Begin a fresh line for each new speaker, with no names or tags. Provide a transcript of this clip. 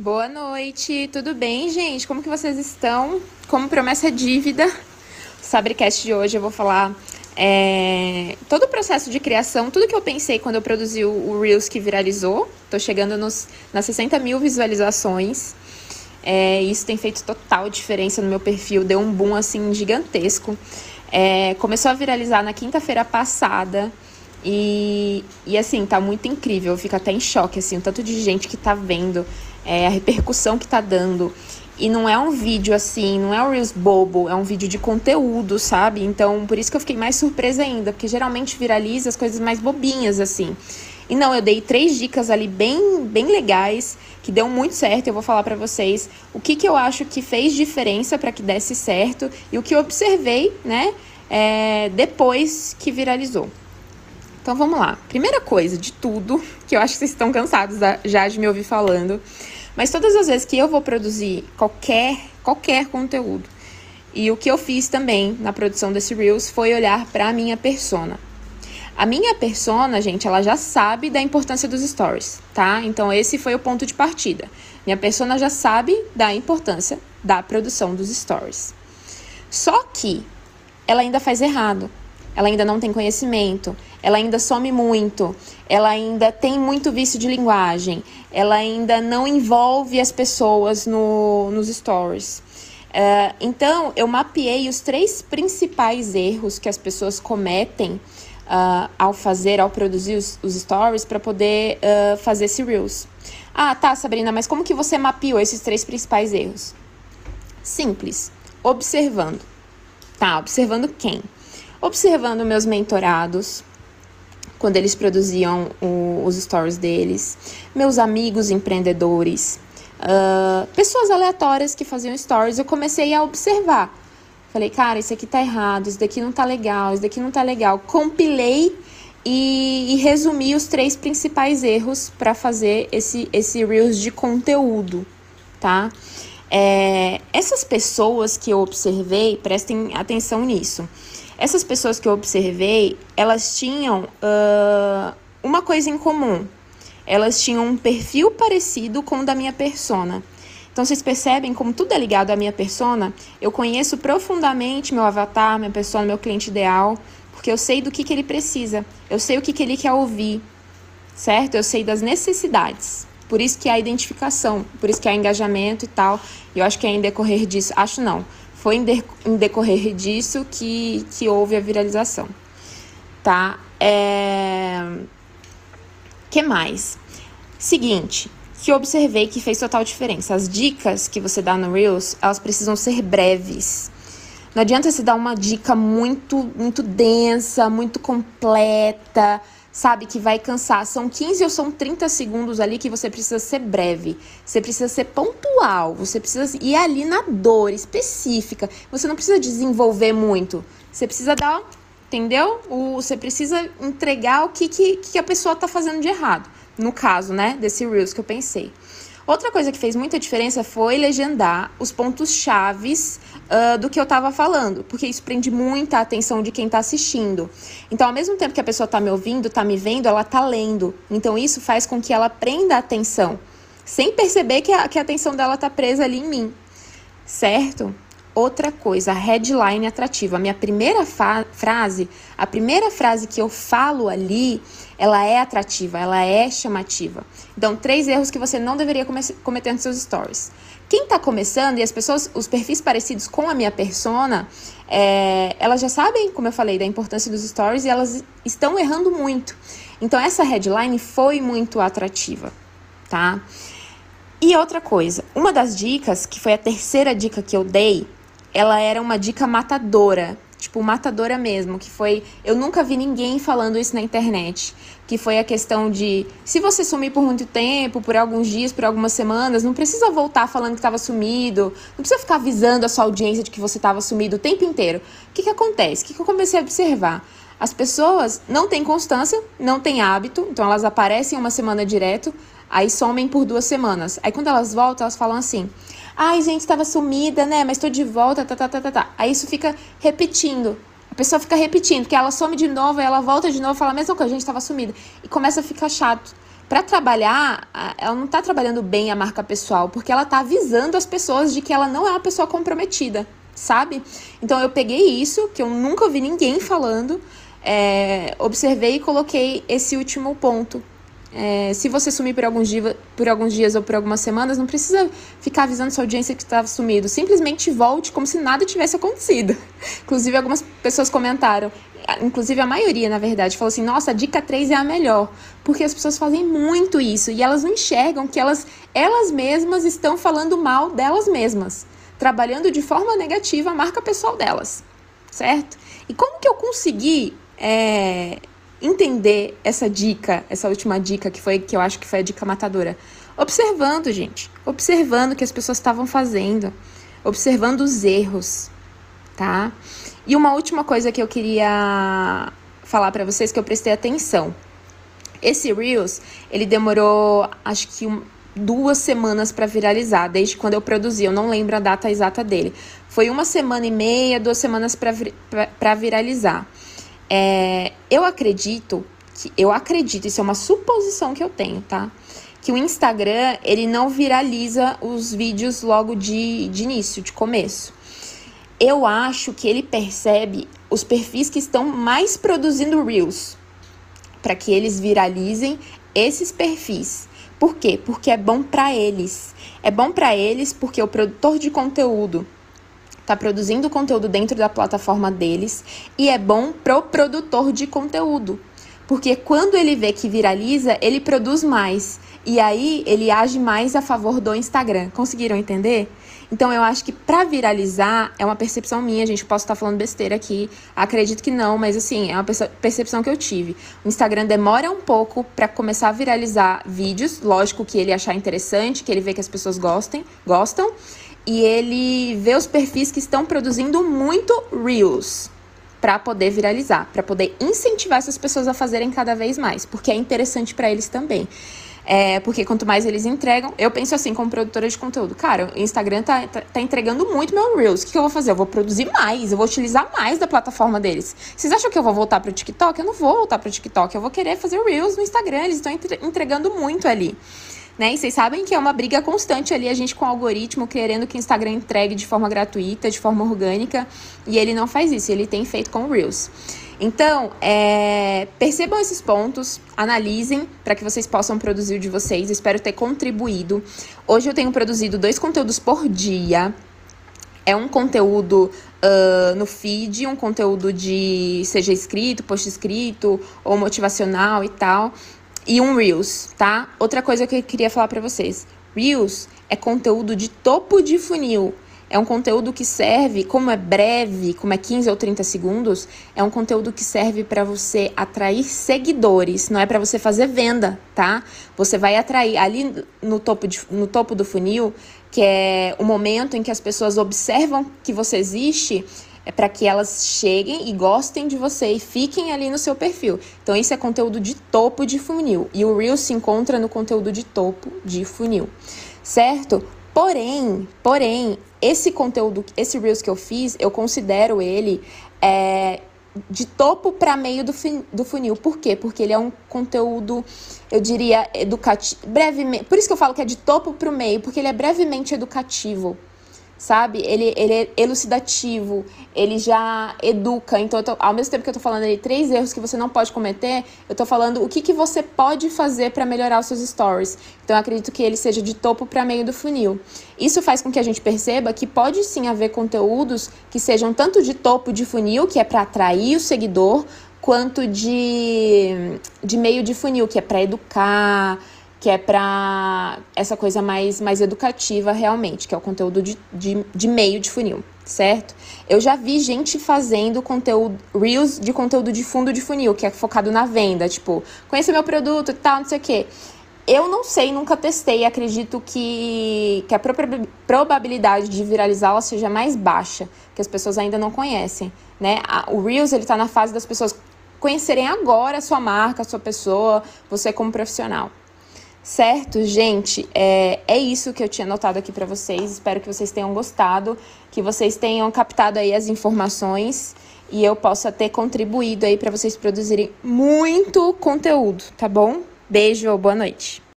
Boa noite, tudo bem, gente? Como que vocês estão? Como promessa dívida, o Sabrecast de hoje eu vou falar é, todo o processo de criação, tudo que eu pensei quando eu produzi o, o Reels que viralizou. Tô chegando nos, nas 60 mil visualizações. É, isso tem feito total diferença no meu perfil, deu um boom assim gigantesco. É, começou a viralizar na quinta-feira passada. E, e assim, tá muito incrível. Eu fico até em choque, assim, o tanto de gente que tá vendo é, a repercussão que tá dando. E não é um vídeo assim, não é um Reels bobo, é um vídeo de conteúdo, sabe? Então, por isso que eu fiquei mais surpresa ainda, porque geralmente viraliza as coisas mais bobinhas, assim. E não, eu dei três dicas ali bem, bem legais, que deu muito certo. Eu vou falar para vocês o que, que eu acho que fez diferença para que desse certo e o que eu observei, né, é, depois que viralizou. Então vamos lá. Primeira coisa de tudo, que eu acho que vocês estão cansados já de me ouvir falando, mas todas as vezes que eu vou produzir qualquer, qualquer conteúdo, e o que eu fiz também na produção desse Reels foi olhar para a minha persona. A minha persona, gente, ela já sabe da importância dos stories, tá? Então esse foi o ponto de partida. Minha persona já sabe da importância da produção dos stories. Só que ela ainda faz errado ela ainda não tem conhecimento, ela ainda some muito, ela ainda tem muito vício de linguagem, ela ainda não envolve as pessoas no, nos stories. Uh, então, eu mapeei os três principais erros que as pessoas cometem uh, ao fazer, ao produzir os, os stories, para poder uh, fazer esse Reels. Ah, tá, Sabrina, mas como que você mapeou esses três principais erros? Simples, observando. Tá, observando quem? observando meus mentorados, quando eles produziam o, os stories deles, meus amigos empreendedores, uh, pessoas aleatórias que faziam stories, eu comecei a observar. Falei, cara, isso aqui tá errado, isso daqui não tá legal, isso daqui não tá legal. Compilei e, e resumi os três principais erros para fazer esse, esse Reels de conteúdo, tá? É, essas pessoas que eu observei, prestem atenção nisso. Essas pessoas que eu observei, elas tinham uh, uma coisa em comum. Elas tinham um perfil parecido com o da minha persona. Então vocês percebem como tudo é ligado à minha persona? Eu conheço profundamente meu avatar, minha persona, meu cliente ideal, porque eu sei do que, que ele precisa, eu sei o que, que ele quer ouvir, certo? Eu sei das necessidades. Por isso que há identificação, por isso que há engajamento e tal. E eu acho que é em decorrer disso, acho não, foi em, de, em decorrer disso que, que houve a viralização, tá? É... que mais? Seguinte, que observei que fez total diferença. As dicas que você dá no Reels, elas precisam ser breves. Não adianta você dar uma dica muito, muito densa, muito completa, sabe, que vai cansar. São 15 ou são 30 segundos ali que você precisa ser breve, você precisa ser pontual, você precisa ir ali na dor específica. Você não precisa desenvolver muito, você precisa dar, entendeu? O, você precisa entregar o que, que, que a pessoa tá fazendo de errado. No caso, né, desse Reels que eu pensei. Outra coisa que fez muita diferença foi legendar os pontos chaves uh, do que eu estava falando, porque isso prende muita atenção de quem está assistindo. Então, ao mesmo tempo que a pessoa está me ouvindo, está me vendo, ela está lendo. Então, isso faz com que ela prenda a atenção, sem perceber que a, que a atenção dela está presa ali em mim, certo? Outra coisa, a headline atrativa. A minha primeira frase, a primeira frase que eu falo ali, ela é atrativa, ela é chamativa. Então, três erros que você não deveria cometer nos seus stories. Quem está começando e as pessoas, os perfis parecidos com a minha persona, é, elas já sabem, como eu falei, da importância dos stories e elas estão errando muito. Então, essa headline foi muito atrativa, tá? E outra coisa, uma das dicas, que foi a terceira dica que eu dei, ela era uma dica matadora, tipo matadora mesmo, que foi, eu nunca vi ninguém falando isso na internet, que foi a questão de, se você sumir por muito tempo, por alguns dias, por algumas semanas, não precisa voltar falando que estava sumido, não precisa ficar avisando a sua audiência de que você estava sumido o tempo inteiro. O que que acontece? O que que eu comecei a observar? As pessoas não têm constância, não têm hábito, então elas aparecem uma semana direto, aí somem por duas semanas. Aí quando elas voltam, elas falam assim: Ai, gente, estava sumida, né? Mas tô de volta, tá, tá, tá, tá, tá. Aí isso fica repetindo. A pessoa fica repetindo, que ela some de novo, ela volta de novo, fala a mesma coisa, a gente estava sumida. E começa a ficar chato. para trabalhar, ela não está trabalhando bem a marca pessoal, porque ela está avisando as pessoas de que ela não é uma pessoa comprometida, sabe? Então eu peguei isso, que eu nunca ouvi ninguém falando, é, observei e coloquei esse último ponto. É, se você sumir por alguns, dias, por alguns dias ou por algumas semanas, não precisa ficar avisando sua audiência que estava sumido. Simplesmente volte como se nada tivesse acontecido. Inclusive, algumas pessoas comentaram inclusive a maioria, na verdade, falou assim: nossa, a dica 3 é a melhor. Porque as pessoas fazem muito isso e elas não enxergam que elas, elas mesmas estão falando mal delas mesmas, trabalhando de forma negativa a marca pessoal delas, certo? E como que eu consegui é, entender essa dica, essa última dica que foi que eu acho que foi a dica matadora? Observando, gente, observando o que as pessoas estavam fazendo, observando os erros, tá? E uma última coisa que eu queria falar para vocês que eu prestei atenção. Esse Reels, ele demorou acho que um, duas semanas para viralizar, desde quando eu produzi, eu não lembro a data exata dele. Foi uma semana e meia, duas semanas para viralizar. É, eu acredito que eu acredito, isso é uma suposição que eu tenho, tá? Que o Instagram ele não viraliza os vídeos logo de, de início, de começo eu acho que ele percebe os perfis que estão mais produzindo Reels para que eles viralizem esses perfis. Por quê? Porque é bom para eles. É bom para eles porque o produtor de conteúdo está produzindo conteúdo dentro da plataforma deles e é bom pro produtor de conteúdo. Porque quando ele vê que viraliza, ele produz mais e aí ele age mais a favor do Instagram. Conseguiram entender? Então eu acho que para viralizar é uma percepção minha, gente, posso estar falando besteira aqui, acredito que não, mas assim, é uma percepção que eu tive. O Instagram demora um pouco para começar a viralizar vídeos, lógico que ele achar interessante, que ele vê que as pessoas gostem, gostam, e ele vê os perfis que estão produzindo muito reels para poder viralizar, para poder incentivar essas pessoas a fazerem cada vez mais, porque é interessante para eles também. É, porque quanto mais eles entregam, eu penso assim, como produtora de conteúdo, cara, o Instagram tá, tá, tá entregando muito meu Reels. O que, que, eu vou fazer? Eu vou produzir mais, eu vou utilizar mais da plataforma deles. Vocês acham que eu vou voltar pro TikTok? Eu não vou voltar pro TikTok, eu vou querer fazer Reels no Instagram, eles estão entregando muito ali. Né? E vocês sabem que é uma briga constante ali, a gente com o algoritmo querendo que o Instagram entregue de forma gratuita, de forma orgânica, e ele não faz isso, ele tem feito com o Reels. Então, é, percebam esses pontos, analisem para que vocês possam produzir o de vocês. Espero ter contribuído. Hoje eu tenho produzido dois conteúdos por dia. É um conteúdo uh, no feed, um conteúdo de seja escrito, post escrito ou motivacional e tal, e um Reels, tá? Outra coisa que eu queria falar para vocês: Reels é conteúdo de topo de funil. É um conteúdo que serve, como é breve, como é 15 ou 30 segundos, é um conteúdo que serve para você atrair seguidores, não é para você fazer venda, tá? Você vai atrair ali no topo, de, no topo do funil, que é o momento em que as pessoas observam que você existe, é para que elas cheguem e gostem de você e fiquem ali no seu perfil. Então, isso é conteúdo de topo de funil. E o Reel se encontra no conteúdo de topo de funil, certo? Porém, porém, esse conteúdo, esse Reels que eu fiz, eu considero ele é, de topo para meio do, do funil. Por quê? Porque ele é um conteúdo, eu diria, educativo, brevemente. Por isso que eu falo que é de topo para o meio, porque ele é brevemente educativo sabe? Ele, ele é elucidativo, ele já educa. Então, tô, ao mesmo tempo que eu tô falando ali três erros que você não pode cometer, eu tô falando o que, que você pode fazer para melhorar os seus stories. Então, eu acredito que ele seja de topo para meio do funil. Isso faz com que a gente perceba que pode sim haver conteúdos que sejam tanto de topo de funil, que é para atrair o seguidor, quanto de, de meio de funil, que é para educar que é para essa coisa mais, mais educativa realmente, que é o conteúdo de, de, de, meio de funil, certo? Eu já vi gente fazendo conteúdo, reels de conteúdo de fundo de funil, que é focado na venda, tipo, conheça meu produto e tal, não sei o quê. Eu não sei, nunca testei, acredito que, que a probabilidade de viralizá-la seja mais baixa, que as pessoas ainda não conhecem, né? O Reels, ele tá na fase das pessoas conhecerem agora a sua marca, a sua pessoa, você como profissional. Certo, gente, é, é isso que eu tinha anotado aqui para vocês. Espero que vocês tenham gostado, que vocês tenham captado aí as informações e eu possa ter contribuído aí para vocês produzirem muito conteúdo, tá bom? Beijo boa noite.